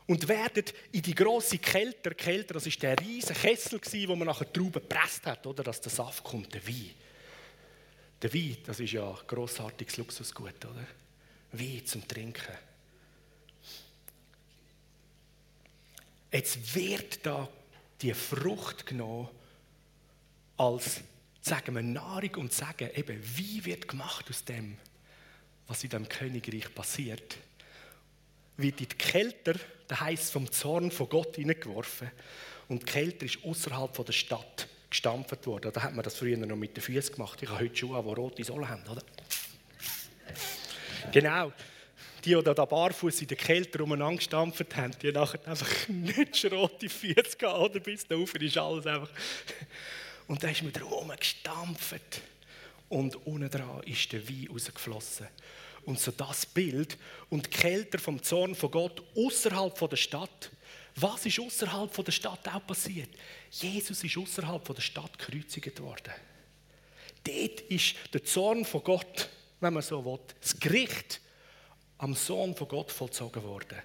und werden in die große Kälte, Kälte, das ist der riesige Kessel wo man nachher Trauben gepresst hat, oder, dass der Saft kommt, der Wein. Der Wein, das ist ja ein grossartiges Luxusgut, oder? Wein zum Trinken. Jetzt wird da die Frucht genommen als sagen wir Nahrung und sagen eben, wie wird gemacht aus dem, was in dem Königreich passiert, wird in die Kälter, der heißt vom Zorn von Gott hineingeworfen und die Kälter ist außerhalb der Stadt gestampft worden. Da hat man das früher noch mit den Füßen gemacht. Ich habe heute Schuhe, die rote Sohlen haben, oder? genau. Die, die da barfuß in der Kälte umeinander gestampft haben, die haben nachher einfach *laughs* nicht rote Füße gehabt, oder? Bis da oben ist alles einfach... Und da ist man drum gestampft. Und unten dran ist der Wein rausgeflossen. Und so das Bild und die Kälte vom Zorn von Gott außerhalb der Stadt. Was ist außerhalb der Stadt auch passiert? Jesus ist außerhalb der Stadt gekreuzigt worden. Dort ist der Zorn von Gott, wenn man so will, das Gericht am Sohn von Gott vollzogen worden.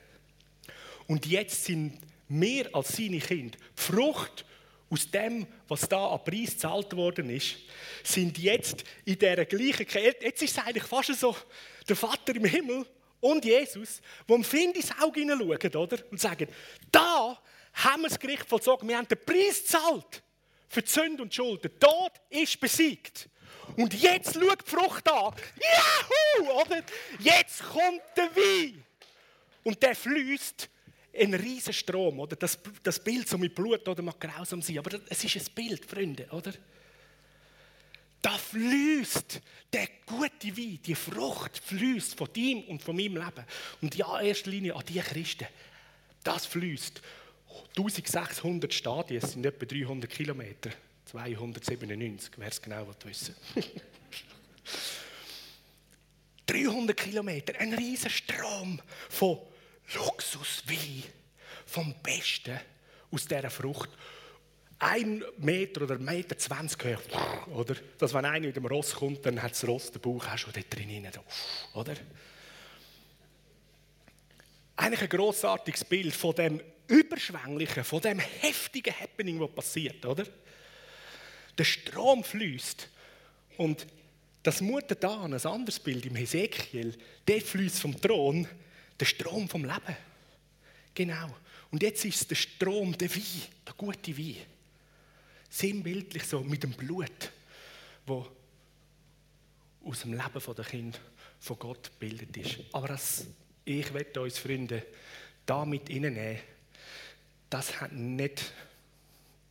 Und jetzt sind wir als seine Kinder die Frucht aus dem, was da an Preis gezahlt worden ist, sind jetzt in dieser gleichen Kälte. Jetzt ist es eigentlich fast so, der Vater im Himmel und Jesus, die im Find ins Auge hineinschauen, oder? Und sagen, da haben wir das Gericht vollzogen, wir haben den Preis gezahlt für die Sünde und Schuld. Der Tod ist besiegt. Und jetzt schau die Frucht an. Juhu! Oder? Jetzt kommt der Wein. Und der fließt ein riesen Strom. Oder? Das, das Bild so mit Blut oder mag grausam sein, aber es ist ein Bild, Freunde. Oder? Da fließt der gute Wein, die Frucht fließt von dir und von meinem Leben. Und ja, in erster Linie an die Christen. Das fließt. 1600 Stadien, das sind etwa 300 Kilometer. 297, wer es genau wissen *laughs* 300 Kilometer, ein riesen Strom von Luxuswein, vom Besten aus dieser Frucht. Ein Meter oder Meter 20 hoch, oder? Dass wenn einer mit dem Ross kommt, dann hat das Ross den Bauch auch schon dort drin, oder? Eigentlich ein grossartiges Bild von dem Überschwänglichen, von dem heftigen Happening, was passiert, oder? Der Strom fließt und das mutet an, ein anderes Bild im Hesekiel, der fließt vom Thron, der Strom vom Leben. Genau. Und jetzt ist es der Strom, der Wein, der gute Wein. Sinnbildlich so mit dem Blut, wo aus dem Leben der Kind von Gott gebildet ist. Aber das, ich werde uns Freunde damit hineinnehmen, das hat nicht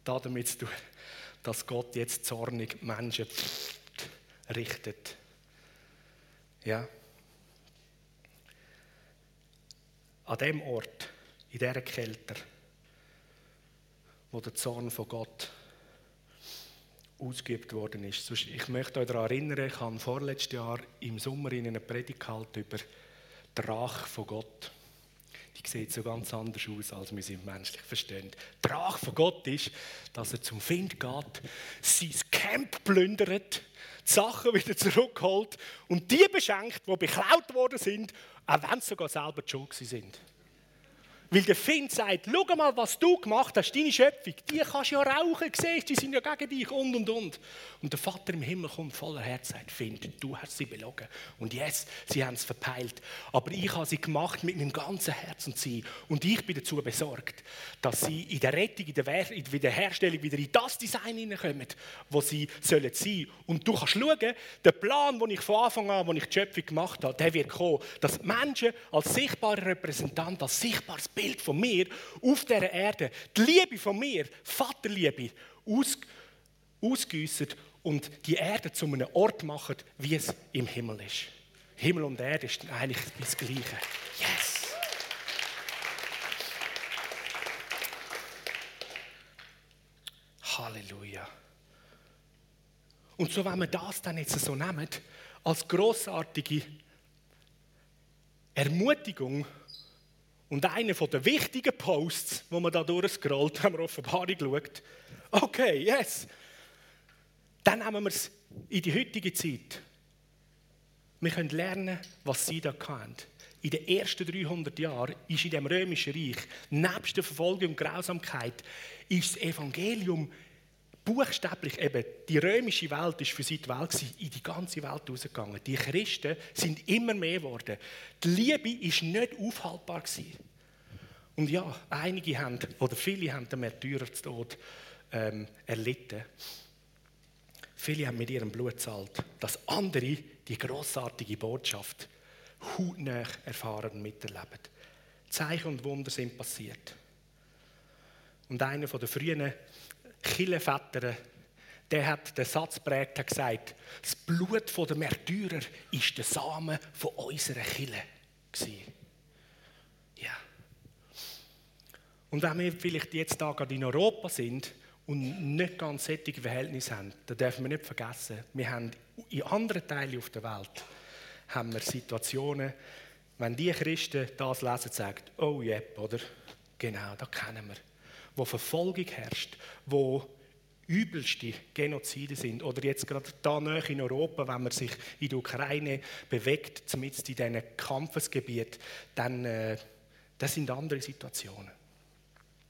damit zu tun, dass Gott jetzt zornig Menschen richtet. Ja. An dem Ort, in dieser Kälte, wo der Zorn von Gott ausgeübt worden ist. Ich möchte euch daran erinnern, ich habe vorletztes Jahr im Sommer in einer Predigt über die Rache von Gott die sieht so ganz anders aus, als wir sie menschlich verstehen. Die Rache von Gott ist, dass er zum Find geht, sein Camp plündert, die Sachen wieder zurückholt und die beschenkt, die beklaut worden sind, auch wenn sie sogar selber schon sind. Weil der Find sagt, schau mal, was du gemacht hast, deine Schöpfung, die kannst du ja rauchen, siehst die sind ja gegen dich und und und. Und der Vater im Himmel kommt voller Herz und sagt, Find, du hast sie belogen. Und jetzt, sie haben es verpeilt. Aber ich habe sie gemacht mit meinem ganzen Herz und sie. Und ich bin dazu besorgt, dass sie in der Rettung, in der Wiederherstellung wieder in das Design hineinkommen, wo sie sollen sein. Und du kannst schauen, der Plan, den ich von Anfang an, wo ich die Schöpfung gemacht habe, der wird kommen, dass Menschen als sichtbarer Repräsentant, als sichtbares Bild Bild von mir auf dieser Erde, die Liebe von mir, Vaterliebe, aus, ausgüssen und die Erde zu einem Ort machen, wie es im Himmel ist. Himmel und Erde ist eigentlich das Gleiche. Yes! Halleluja. Und so, wenn wir das dann jetzt so nehmen, als großartige Ermutigung und einer der wichtigen Posts, wo man da durchscrollt, *laughs* wenn man Offenbarung schaut, okay, yes, dann nehmen wir es in die heutige Zeit. Wir können lernen, was sie da hatten. In den ersten 300 Jahren ist in dem römischen Reich, nebst der Verfolgung und Grausamkeit, ist das Evangelium buchstäblich eben, die römische Welt ist für sie die Welt gewesen, in die ganze Welt rausgegangen. Die Christen sind immer mehr geworden. Die Liebe ist nicht aufhaltbar gewesen. Und ja, einige haben, oder viele haben den Märtyrertod ähm, erlitten. Viele haben mit ihrem Blut zahlt, dass andere die großartige Botschaft hautnah erfahren und miterleben. Zeichen und Wunder sind passiert. Und einer der frühen Killeväter, der hat den Satz prägt, hat gesagt, das Blut der Märtyrer ist der Samen von unserer Kille. Ja. Und wenn wir vielleicht jetzt da gerade in Europa sind und nicht ganz sättige Verhältnisse haben, dann dürfen wir nicht vergessen, wir haben in anderen Teilen auf der Welt haben wir Situationen, wenn die Christen das lesen, sagen, oh jep, oder? Genau, da kennen wir wo Verfolgung herrscht, wo übelste Genozide sind. Oder jetzt gerade da nahe in Europa, wenn man sich in der Ukraine bewegt, zumindest in diesen Kampfesgebiet, dann äh, das sind andere Situationen.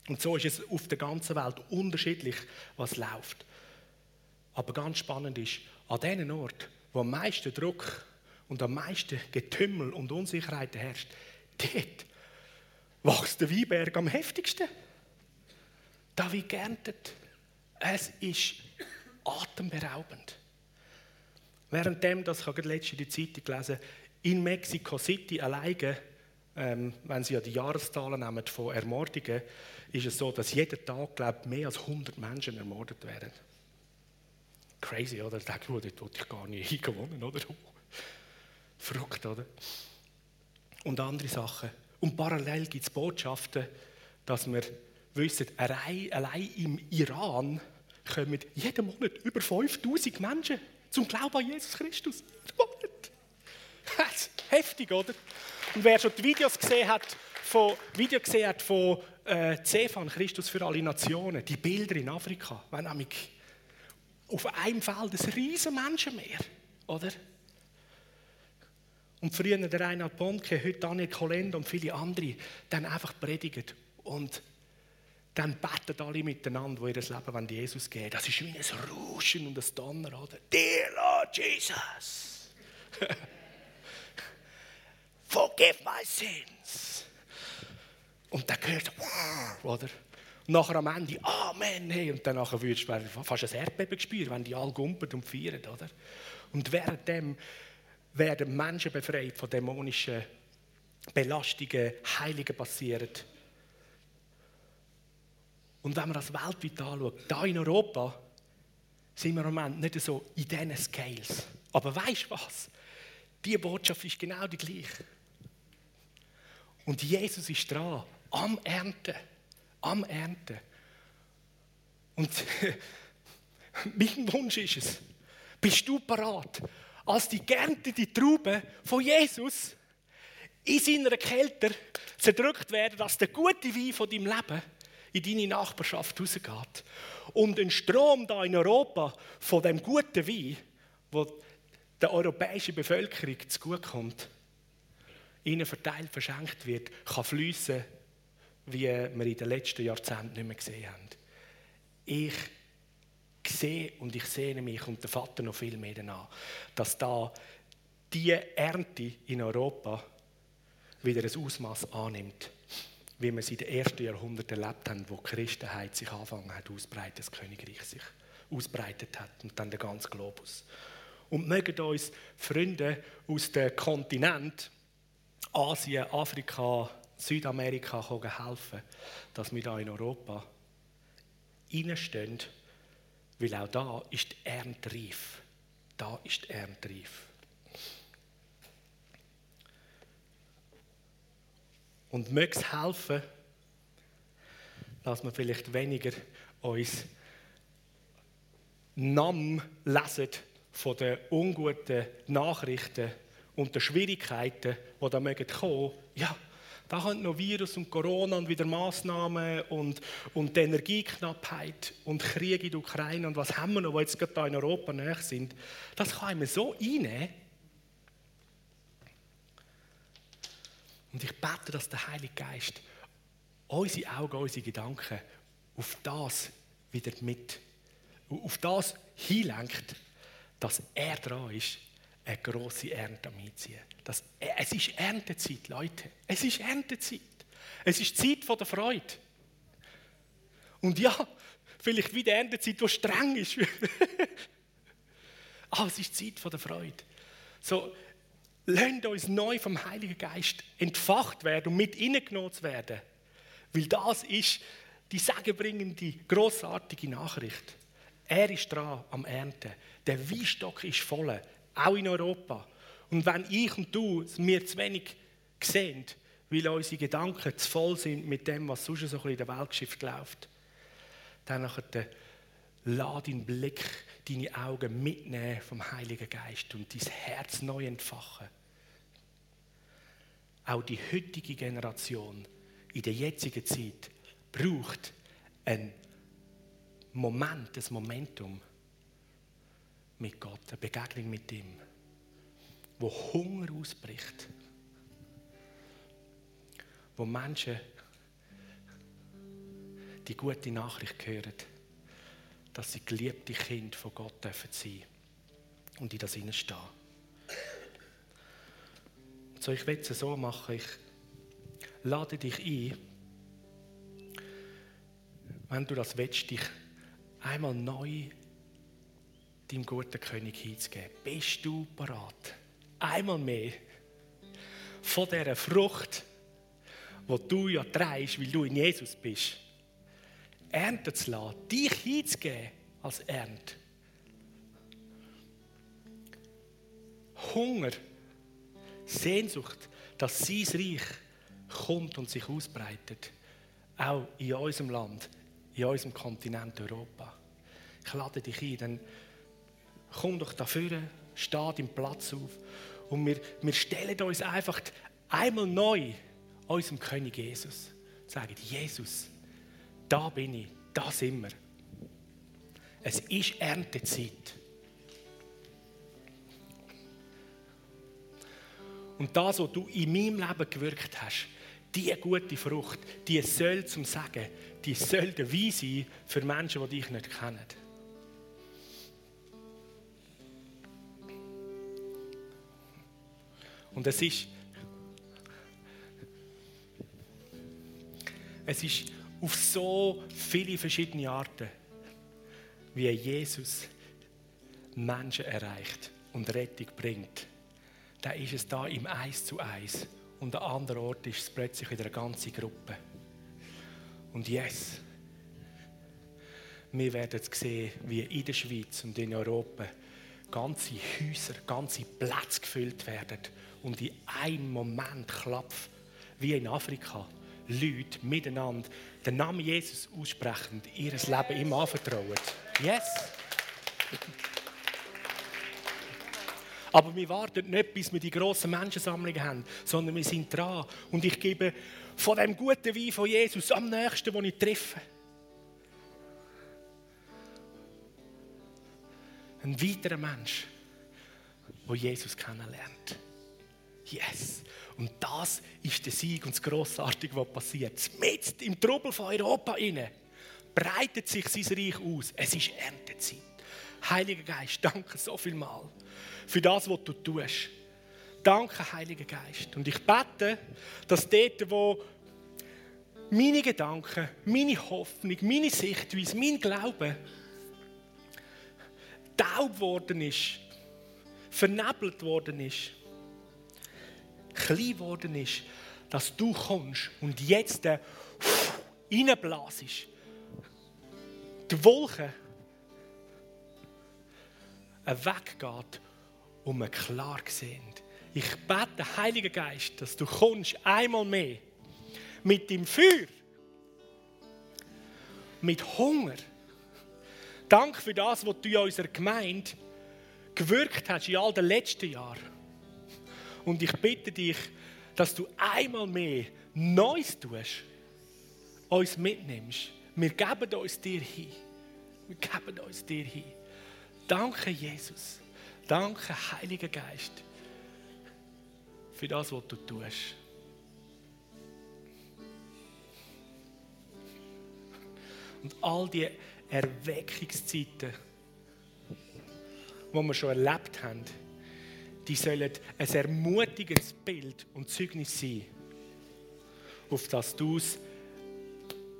Und so ist es auf der ganzen Welt unterschiedlich, was läuft. Aber ganz spannend ist, an diesen Ort, wo am meisten Druck und am meisten Getümmel und Unsicherheit herrscht, dort wächst der Weinberg am heftigsten. David geerntet. Es ist atemberaubend. Währenddem, das habe ich letzte der Zeitung gelesen, in Mexico City alleine, ähm, wenn Sie ja die Jahreszahlen nehmen von Ermordungen, ist es so, dass jeden Tag, glaube mehr als 100 Menschen ermordet werden. Crazy, oder? Ich denke, oh, dort wollte ich gar nicht *laughs* hingewonnen, oder? Verrückt, oder? Und andere Sachen. Und parallel gibt es Botschaften, dass wir wissen, allein, im Iran kommen jeden Monat über 5000 Menschen zum Glauben an Jesus Christus. Heftig, oder? Und wer schon die Videos gesehen hat, von, Video gesehen hat von äh, Cephon, Christus für alle Nationen, die Bilder in Afrika, wenn nämlich auf einem Feld ein riesen Menschenmeer, oder? Und früher der Reinhard Bonke, heute Daniel Kolenda und viele andere, dann einfach predigen und dann beten alle miteinander, wo ihr Leben an Jesus geben Das ist wie ein Rauschen und ein Donner, oder? Dear Lord Jesus, *laughs* forgive my sins. Und dann gehört *laughs* oder? Und nachher am Ende, Amen, hey. Und dann würdest du fast ein Erdbeben spüren, wenn die alle gumpern und feiern, oder? Und währenddem werden Menschen befreit von dämonischen Belastungen, Heiligen passieren. Und wenn man das weltweit anschaut, da in Europa, sind wir im Moment nicht so in diesen Scales. Aber weißt du was? Die Botschaft ist genau die gleiche. Und Jesus ist dran, am Ernten. Am Ernten. Und *laughs* mein Wunsch ist es, bist du parat, als die geerntete Traube von Jesus in seiner Kälte zerdrückt werden, dass der gute Wein von deinem Leben in deine Nachbarschaft rausgeht. Und ein Strom da in Europa von dem guten Wein, wo der europäischen Bevölkerung zugutekommt, ihnen verteilt, verschenkt wird, kann fließen, wie wir in den letzten Jahrzehnten nicht mehr gesehen haben. Ich sehe und ich sehne mich und der Vater noch viel mehr danach, dass da die Ernte in Europa wieder ein Ausmaß annimmt wie wir sie in den ersten Jahrhunderten erlebt haben, wo die Christenheit sich angefangen hat ausbreiten, das Königreich sich ausbreitet hat und dann der ganze Globus. Und mögen uns Freunde aus dem Kontinent Asien, Afrika, Südamerika helfen, dass wir da in Europa reinstehen, weil auch da ist die Ernte reif. Da ist die Ernte reif. Und möge es helfen, dass wir vielleicht weniger uns Namen lesen von den unguten Nachrichten und den Schwierigkeiten, die da mögen kommen. Ja, da haben noch Virus und Corona und wieder Massnahmen und, und die Energieknappheit und Krieg in der Ukraine und was haben wir noch, die jetzt gerade da in Europa näher sind. Das kann man so einnehmen, Und ich bete, dass der Heilige Geist unsere Augen, unsere Gedanken auf das wieder mit, auf das hinlenkt, dass er dran ist, eine grosse Ernte. Dass er, es ist Erntezeit, Leute. Es ist Erntezeit. Es ist Zeit von der Freude. Und ja, vielleicht wie die Erntezeit, die streng ist. Aber *laughs* es ist Zeit von der Freude. So, Lasst uns neu vom Heiligen Geist entfacht werden und mit hineingenommen zu werden. Weil das ist die sagenbringende, grossartige Nachricht. Er ist dran am Ernten. Der Weinstock ist voll, auch in Europa. Und wenn ich und du mir zu wenig sehen, weil unsere Gedanken zu voll sind mit dem, was sonst so in der Weltgeschichte läuft, dann nachher lass deinen Blick, deine Augen mitnehmen vom Heiligen Geist und dein Herz neu entfachen. Auch die heutige Generation in der jetzigen Zeit braucht ein Moment, ein Momentum mit Gott, eine Begegnung mit ihm, wo Hunger ausbricht, wo Menschen die gute Nachricht hören, dass sie geliebte Kind von Gott dürfen sein und in das stehen. So, ich will es so machen, ich lade dich ein, wenn du das willst, dich einmal neu deinem guten König hinzugeben. Bist du bereit? Einmal mehr von dieser Frucht, die du ja trägst, weil du in Jesus bist, ernten zu lassen, dich hinzugeben als Ernt. Hunger, Sehnsucht, dass sein Reich kommt und sich ausbreitet. Auch in unserem Land, in unserem Kontinent Europa. Ich lade dich ein, dann komm doch dafür, steh im Platz auf und wir, wir stellen uns einfach einmal neu unserem König Jesus. Sagen, Jesus, da bin ich, da sind wir. Es ist Erntezeit. Und das, was du in meinem Leben gewirkt hast, diese gute Frucht, die soll zum Sagen, die soll der Wein sein für Menschen, die dich nicht kennen. Und es ist, es ist auf so viele verschiedene Arten, wie Jesus Menschen erreicht und Rettung bringt. Da ist es da im Eis zu Eis. Und an anderen Ort ist es plötzlich wieder eine ganze Gruppe. Und yes, wir werden sehen, wie in der Schweiz und in Europa ganze Häuser, ganze Plätze gefüllt werden und in einem Moment klappt, wie in Afrika, Leute miteinander den Namen Jesus aussprechen, ihr Leben ihm anvertrauen. Yes! Aber wir warten nicht, bis wir die grossen Menschensammlungen haben, sondern wir sind dran. Und ich gebe von dem guten Wein von Jesus am nächsten, den ich treffe. Ein weiterer Mensch, der Jesus kennenlernt. Yes! Und das ist der Sieg und das Grossartige, was passiert. Mit im Trubel von Europa inne breitet sich sein Reich aus. Es ist Erntezeit. Heiliger Geist, danke so viel mal für das, was du tust. Danke, Heiliger Geist. Und ich bete, dass dort, wo meine Gedanken, meine Hoffnung, meine Sichtweise, mein Glaube taub worden ist, vernebelt worden ist, klein worden ist, dass du kommst und jetzt äh, reinblasest. Die Wolke weggeht und wir klar sehen. Ich bete, Heiliger Geist, dass du kommst einmal mehr mit dem Feuer, mit Hunger. Dank für das, was du in unserer Gemeinde gewirkt hast in all den letzten Jahren. Und ich bitte dich, dass du einmal mehr Neues tust, uns mitnimmst. Wir geben uns dir hin. Wir geben uns dir hin. Danke, Jesus. Danke, Heiliger Geist, für das, was du tust. Und all die Erweckungszeiten, die wir schon erlebt haben, die sollen ein ermutigendes Bild und Zeugnis sein, auf das du es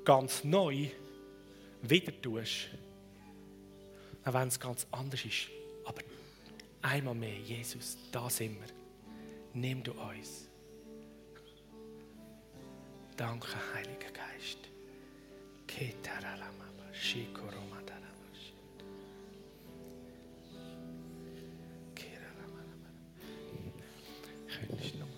ganz neu wieder tust. Auch wenn es ganz anders ist. Aber einmal mehr, Jesus, da sind wir. Nimm du uns. Danke, Heiliger Geist. Ketaralama, Shikoroman. Kein Licht.